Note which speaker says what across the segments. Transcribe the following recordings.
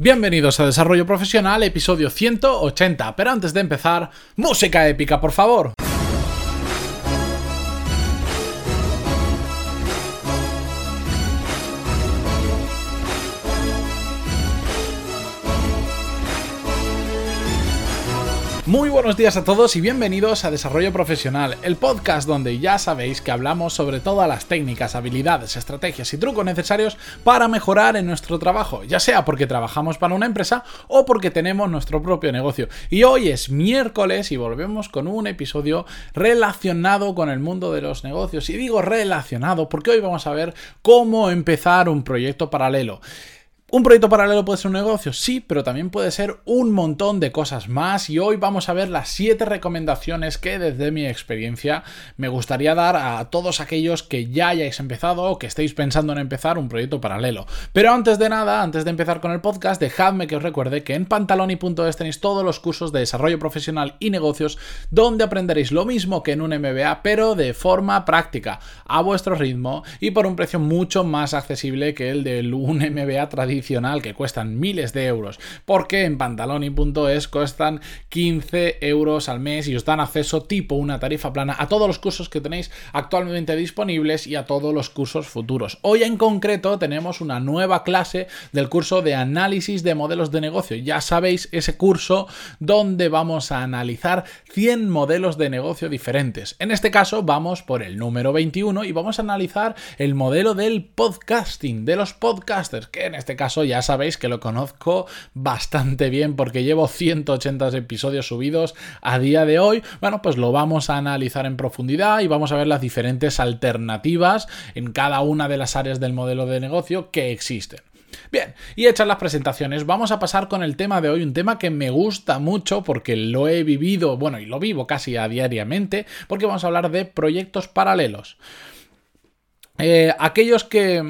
Speaker 1: Bienvenidos a Desarrollo Profesional, episodio 180. Pero antes de empezar, música épica, por favor. Muy buenos días a todos y bienvenidos a Desarrollo Profesional, el podcast donde ya sabéis que hablamos sobre todas las técnicas, habilidades, estrategias y trucos necesarios para mejorar en nuestro trabajo, ya sea porque trabajamos para una empresa o porque tenemos nuestro propio negocio. Y hoy es miércoles y volvemos con un episodio relacionado con el mundo de los negocios. Y digo relacionado porque hoy vamos a ver cómo empezar un proyecto paralelo. ¿Un proyecto paralelo puede ser un negocio? Sí, pero también puede ser un montón de cosas más y hoy vamos a ver las 7 recomendaciones que desde mi experiencia me gustaría dar a todos aquellos que ya hayáis empezado o que estéis pensando en empezar un proyecto paralelo. Pero antes de nada, antes de empezar con el podcast, dejadme que os recuerde que en pantaloni.es tenéis todos los cursos de desarrollo profesional y negocios donde aprenderéis lo mismo que en un MBA, pero de forma práctica, a vuestro ritmo y por un precio mucho más accesible que el de un MBA tradicional que cuestan miles de euros, porque en pantaloni.es cuestan 15 euros al mes y os dan acceso tipo una tarifa plana a todos los cursos que tenéis actualmente disponibles y a todos los cursos futuros. Hoy en concreto tenemos una nueva clase del curso de análisis de modelos de negocio. Ya sabéis, ese curso donde vamos a analizar 100 modelos de negocio diferentes. En este caso vamos por el número 21 y vamos a analizar el modelo del podcasting, de los podcasters, que en este caso ya sabéis que lo conozco bastante bien porque llevo 180 episodios subidos a día de hoy. Bueno, pues lo vamos a analizar en profundidad y vamos a ver las diferentes alternativas en cada una de las áreas del modelo de negocio que existen. Bien, y hechas las presentaciones, vamos a pasar con el tema de hoy, un tema que me gusta mucho porque lo he vivido, bueno, y lo vivo casi a diariamente, porque vamos a hablar de proyectos paralelos. Eh, aquellos que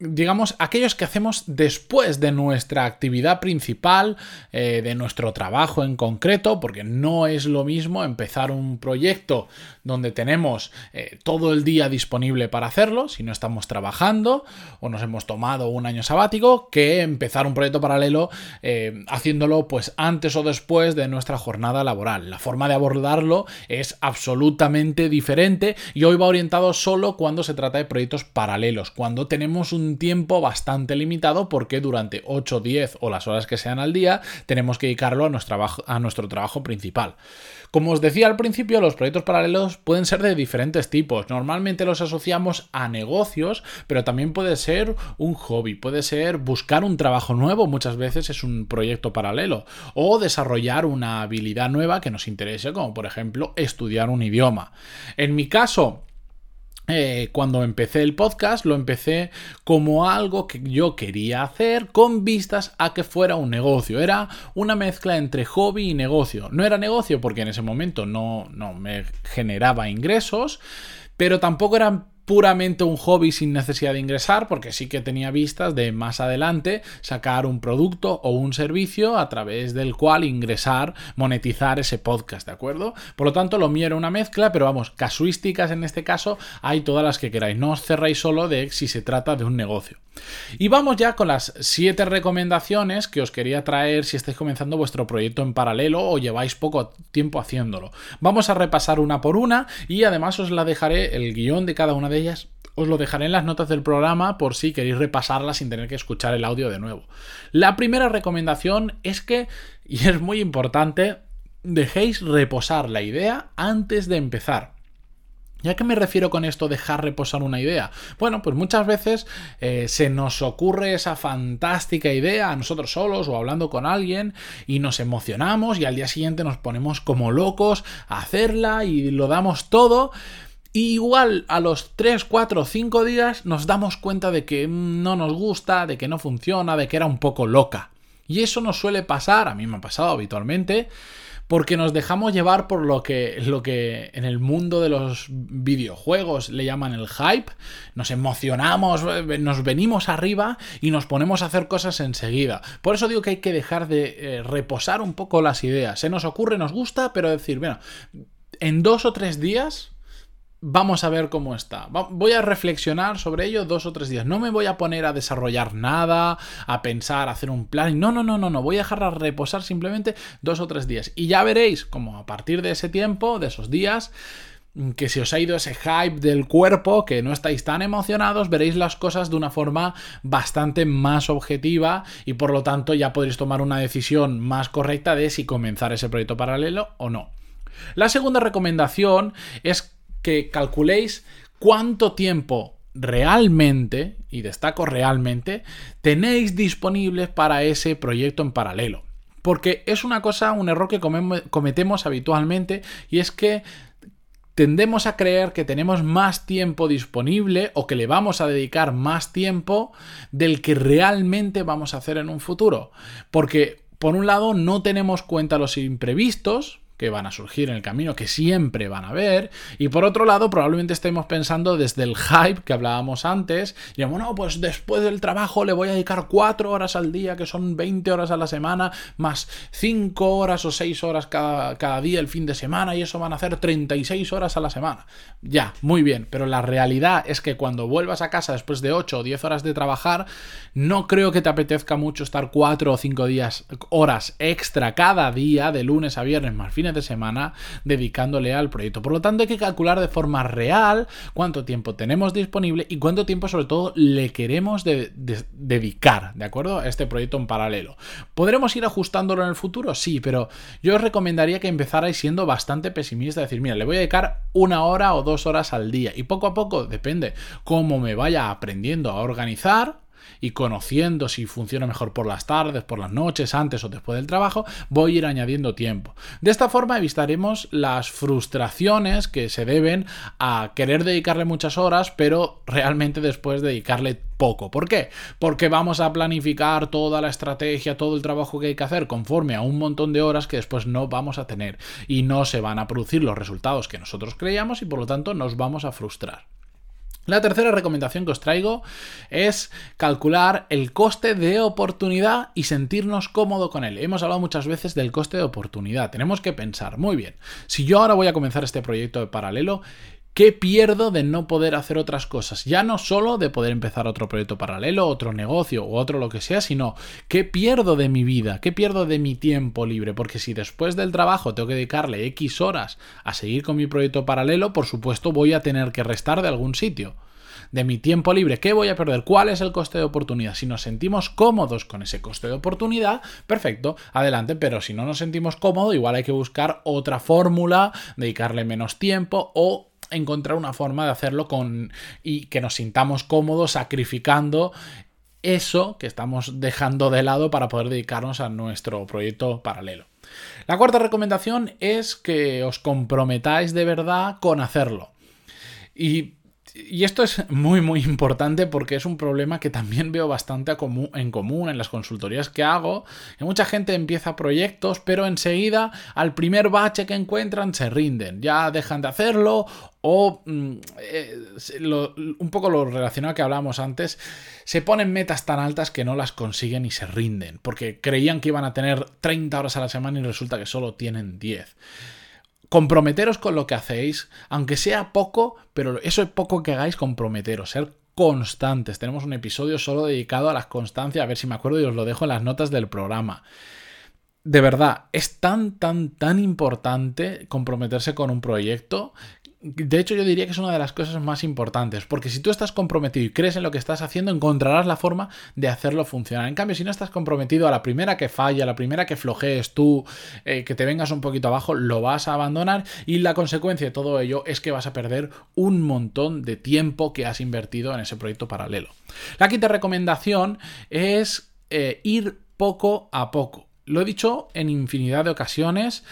Speaker 1: digamos, aquellos que hacemos después de nuestra actividad principal, eh, de nuestro trabajo en concreto, porque no es lo mismo empezar un proyecto donde tenemos eh, todo el día disponible para hacerlo, si no estamos trabajando o nos hemos tomado un año sabático, que empezar un proyecto paralelo eh, haciéndolo pues antes o después de nuestra jornada laboral. La forma de abordarlo es absolutamente diferente y hoy va orientado solo cuando se trata de proyectos paralelos, cuando tenemos un tiempo bastante limitado porque durante 8, 10 o las horas que sean al día tenemos que dedicarlo a nuestro trabajo, a nuestro trabajo principal. Como os decía al principio, los proyectos paralelos pueden ser de diferentes tipos. Normalmente los asociamos a negocios, pero también puede ser un hobby, puede ser buscar un trabajo nuevo, muchas veces es un proyecto paralelo, o desarrollar una habilidad nueva que nos interese, como por ejemplo estudiar un idioma. En mi caso, eh, cuando empecé el podcast lo empecé como algo que yo quería hacer con vistas a que fuera un negocio. Era una mezcla entre hobby y negocio. No era negocio porque en ese momento no, no me generaba ingresos, pero tampoco era puramente un hobby sin necesidad de ingresar, porque sí que tenía vistas de más adelante sacar un producto o un servicio a través del cual ingresar, monetizar ese podcast, ¿de acuerdo? Por lo tanto, lo mío era una mezcla, pero vamos, casuísticas en este caso hay todas las que queráis, no os cerréis solo de si se trata de un negocio. Y vamos ya con las siete recomendaciones que os quería traer si estáis comenzando vuestro proyecto en paralelo o lleváis poco tiempo haciéndolo. Vamos a repasar una por una y además os la dejaré el guion de cada una de os lo dejaré en las notas del programa por si queréis repasarla sin tener que escuchar el audio de nuevo. La primera recomendación es que, y es muy importante, dejéis reposar la idea antes de empezar. ¿Ya qué me refiero con esto dejar reposar una idea? Bueno, pues muchas veces eh, se nos ocurre esa fantástica idea a nosotros solos o hablando con alguien y nos emocionamos y al día siguiente nos ponemos como locos a hacerla y lo damos todo. Y igual a los 3, 4, 5 días nos damos cuenta de que no nos gusta, de que no funciona, de que era un poco loca. Y eso nos suele pasar, a mí me ha pasado habitualmente, porque nos dejamos llevar por lo que, lo que en el mundo de los videojuegos le llaman el hype, nos emocionamos, nos venimos arriba y nos ponemos a hacer cosas enseguida. Por eso digo que hay que dejar de eh, reposar un poco las ideas. Se nos ocurre, nos gusta, pero decir, bueno, en dos o tres días vamos a ver cómo está. Voy a reflexionar sobre ello dos o tres días. No me voy a poner a desarrollar nada, a pensar, a hacer un plan. No, no, no, no, no. Voy a dejarla reposar simplemente dos o tres días. Y ya veréis como a partir de ese tiempo, de esos días, que si os ha ido ese hype del cuerpo, que no estáis tan emocionados, veréis las cosas de una forma bastante más objetiva y por lo tanto ya podréis tomar una decisión más correcta de si comenzar ese proyecto paralelo o no. La segunda recomendación es que calculéis cuánto tiempo realmente, y destaco realmente, tenéis disponibles para ese proyecto en paralelo. Porque es una cosa, un error que cometemos habitualmente y es que tendemos a creer que tenemos más tiempo disponible o que le vamos a dedicar más tiempo del que realmente vamos a hacer en un futuro. Porque, por un lado, no tenemos cuenta los imprevistos, que van a surgir en el camino, que siempre van a haber. Y por otro lado, probablemente estemos pensando desde el hype que hablábamos antes. Y bueno, pues después del trabajo le voy a dedicar 4 horas al día, que son 20 horas a la semana, más 5 horas o 6 horas cada, cada día el fin de semana, y eso van a hacer 36 horas a la semana. Ya, muy bien, pero la realidad es que cuando vuelvas a casa después de 8 o 10 horas de trabajar, no creo que te apetezca mucho estar 4 o 5 días, horas extra cada día, de lunes a viernes más fines de semana dedicándole al proyecto. Por lo tanto, hay que calcular de forma real cuánto tiempo tenemos disponible y cuánto tiempo sobre todo le queremos dedicar, ¿de acuerdo? A este proyecto en paralelo. ¿Podremos ir ajustándolo en el futuro? Sí, pero yo os recomendaría que empezarais siendo bastante pesimista, decir, mira, le voy a dedicar una hora o dos horas al día y poco a poco, depende cómo me vaya aprendiendo a organizar, y conociendo si funciona mejor por las tardes, por las noches, antes o después del trabajo, voy a ir añadiendo tiempo. De esta forma evitaremos las frustraciones que se deben a querer dedicarle muchas horas, pero realmente después dedicarle poco. ¿Por qué? Porque vamos a planificar toda la estrategia, todo el trabajo que hay que hacer conforme a un montón de horas que después no vamos a tener y no se van a producir los resultados que nosotros creíamos y por lo tanto nos vamos a frustrar. La tercera recomendación que os traigo es calcular el coste de oportunidad y sentirnos cómodo con él. Hemos hablado muchas veces del coste de oportunidad. Tenemos que pensar, muy bien, si yo ahora voy a comenzar este proyecto de paralelo, ¿Qué pierdo de no poder hacer otras cosas? Ya no solo de poder empezar otro proyecto paralelo, otro negocio o otro lo que sea, sino ¿qué pierdo de mi vida? ¿Qué pierdo de mi tiempo libre? Porque si después del trabajo tengo que dedicarle X horas a seguir con mi proyecto paralelo, por supuesto voy a tener que restar de algún sitio de mi tiempo libre, ¿qué voy a perder? ¿Cuál es el coste de oportunidad? Si nos sentimos cómodos con ese coste de oportunidad, perfecto, adelante, pero si no nos sentimos cómodos, igual hay que buscar otra fórmula, dedicarle menos tiempo o encontrar una forma de hacerlo con y que nos sintamos cómodos sacrificando eso que estamos dejando de lado para poder dedicarnos a nuestro proyecto paralelo. La cuarta recomendación es que os comprometáis de verdad con hacerlo. Y y esto es muy muy importante porque es un problema que también veo bastante en común en las consultorías que hago. Que mucha gente empieza proyectos, pero enseguida al primer bache que encuentran se rinden, ya dejan de hacerlo o mm, eh, un poco lo relacionado que hablábamos antes, se ponen metas tan altas que no las consiguen y se rinden, porque creían que iban a tener 30 horas a la semana y resulta que solo tienen 10 comprometeros con lo que hacéis, aunque sea poco, pero eso es poco que hagáis, comprometeros, ser constantes. Tenemos un episodio solo dedicado a las constancias, a ver si me acuerdo y os lo dejo en las notas del programa. De verdad, es tan, tan, tan importante comprometerse con un proyecto de hecho, yo diría que es una de las cosas más importantes, porque si tú estás comprometido y crees en lo que estás haciendo, encontrarás la forma de hacerlo funcionar. En cambio, si no estás comprometido a la primera que falla, a la primera que flojees tú, eh, que te vengas un poquito abajo, lo vas a abandonar y la consecuencia de todo ello es que vas a perder un montón de tiempo que has invertido en ese proyecto paralelo. La quinta recomendación es eh, ir poco a poco. Lo he dicho en infinidad de ocasiones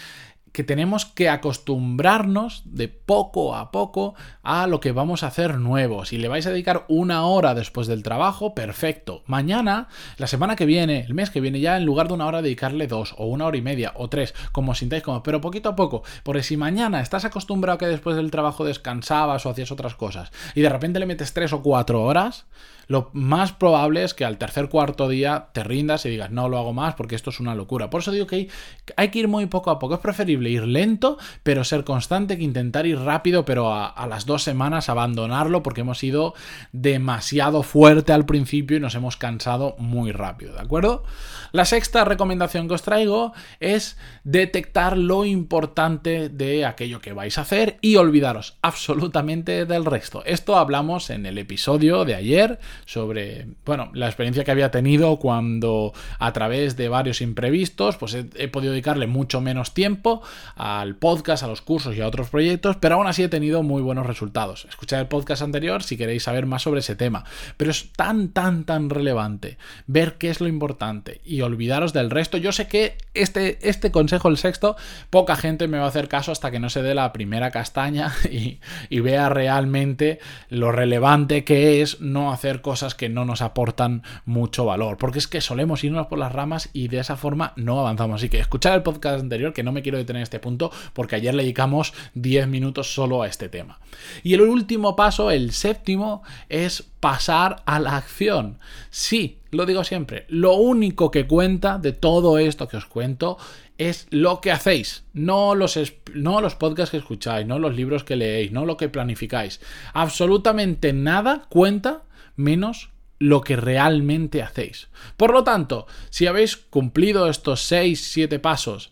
Speaker 1: que tenemos que acostumbrarnos de poco a poco a lo que vamos a hacer nuevo. Si le vais a dedicar una hora después del trabajo, perfecto. Mañana, la semana que viene, el mes que viene, ya en lugar de una hora dedicarle dos o una hora y media o tres, como sintáis como, pero poquito a poco. Porque si mañana estás acostumbrado a que después del trabajo descansabas o hacías otras cosas y de repente le metes tres o cuatro horas, lo más probable es que al tercer cuarto día te rindas y digas, no lo hago más porque esto es una locura. Por eso digo que hay, hay que ir muy poco a poco. Es preferible ir lento, pero ser constante, que intentar ir rápido, pero a, las dos semanas abandonarlo porque hemos ido demasiado fuerte al principio y nos hemos cansado muy rápido, ¿de acuerdo? La sexta recomendación que os traigo es detectar lo importante de aquello que vais a hacer y olvidaros absolutamente del resto. Esto hablamos en el episodio de ayer sobre, bueno, la experiencia que había tenido cuando a través de varios imprevistos, pues he podido dedicarle mucho menos tiempo al podcast, a los cursos y a otros proyectos, pero aún así he tenido muy buenos resultados. Escuchad el podcast anterior si queréis saber más sobre ese tema, pero es tan, tan, tan relevante ver qué es lo importante y olvidaros del resto. Yo sé que este, este consejo, el sexto, poca gente me va a hacer caso hasta que no se dé la primera castaña y, y vea realmente lo relevante que es no hacer cosas que no nos aportan mucho valor, porque es que solemos irnos por las ramas y de esa forma no avanzamos. Así que escuchar el podcast anterior, que no me quiero detener en este punto, porque ayer le dedicamos 10 minutos solo a este tema. Y el último paso, el séptimo, es pasar a la acción. Sí, lo digo siempre, lo único que cuenta de todo esto que os cuento es lo que hacéis, no los, no los podcasts que escucháis, no los libros que leéis, no lo que planificáis. Absolutamente nada cuenta menos lo que realmente hacéis. Por lo tanto, si habéis cumplido estos 6, 7 pasos,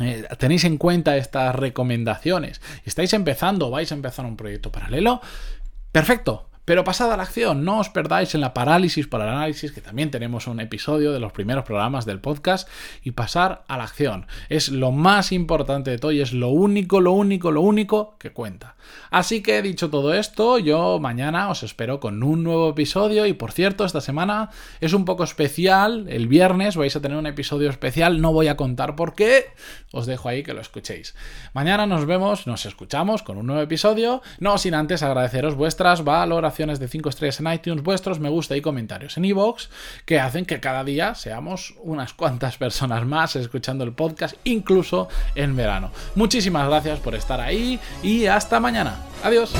Speaker 1: eh, tenéis en cuenta estas recomendaciones, estáis empezando vais a empezar un proyecto paralelo, perfecto, pero pasad a la acción, no os perdáis en la parálisis por el análisis, que también tenemos un episodio de los primeros programas del podcast, y pasar a la acción. Es lo más importante de todo y es lo único, lo único, lo único que cuenta. Así que dicho todo esto, yo mañana os espero con un nuevo episodio y por cierto, esta semana es un poco especial, el viernes vais a tener un episodio especial, no voy a contar por qué, os dejo ahí que lo escuchéis. Mañana nos vemos, nos escuchamos con un nuevo episodio, no sin antes agradeceros vuestras de 5 estrellas en iTunes, vuestros me gusta y comentarios en iVoox, que hacen que cada día seamos unas cuantas personas más escuchando el podcast, incluso en verano. Muchísimas gracias por estar ahí y hasta mañana. Adiós.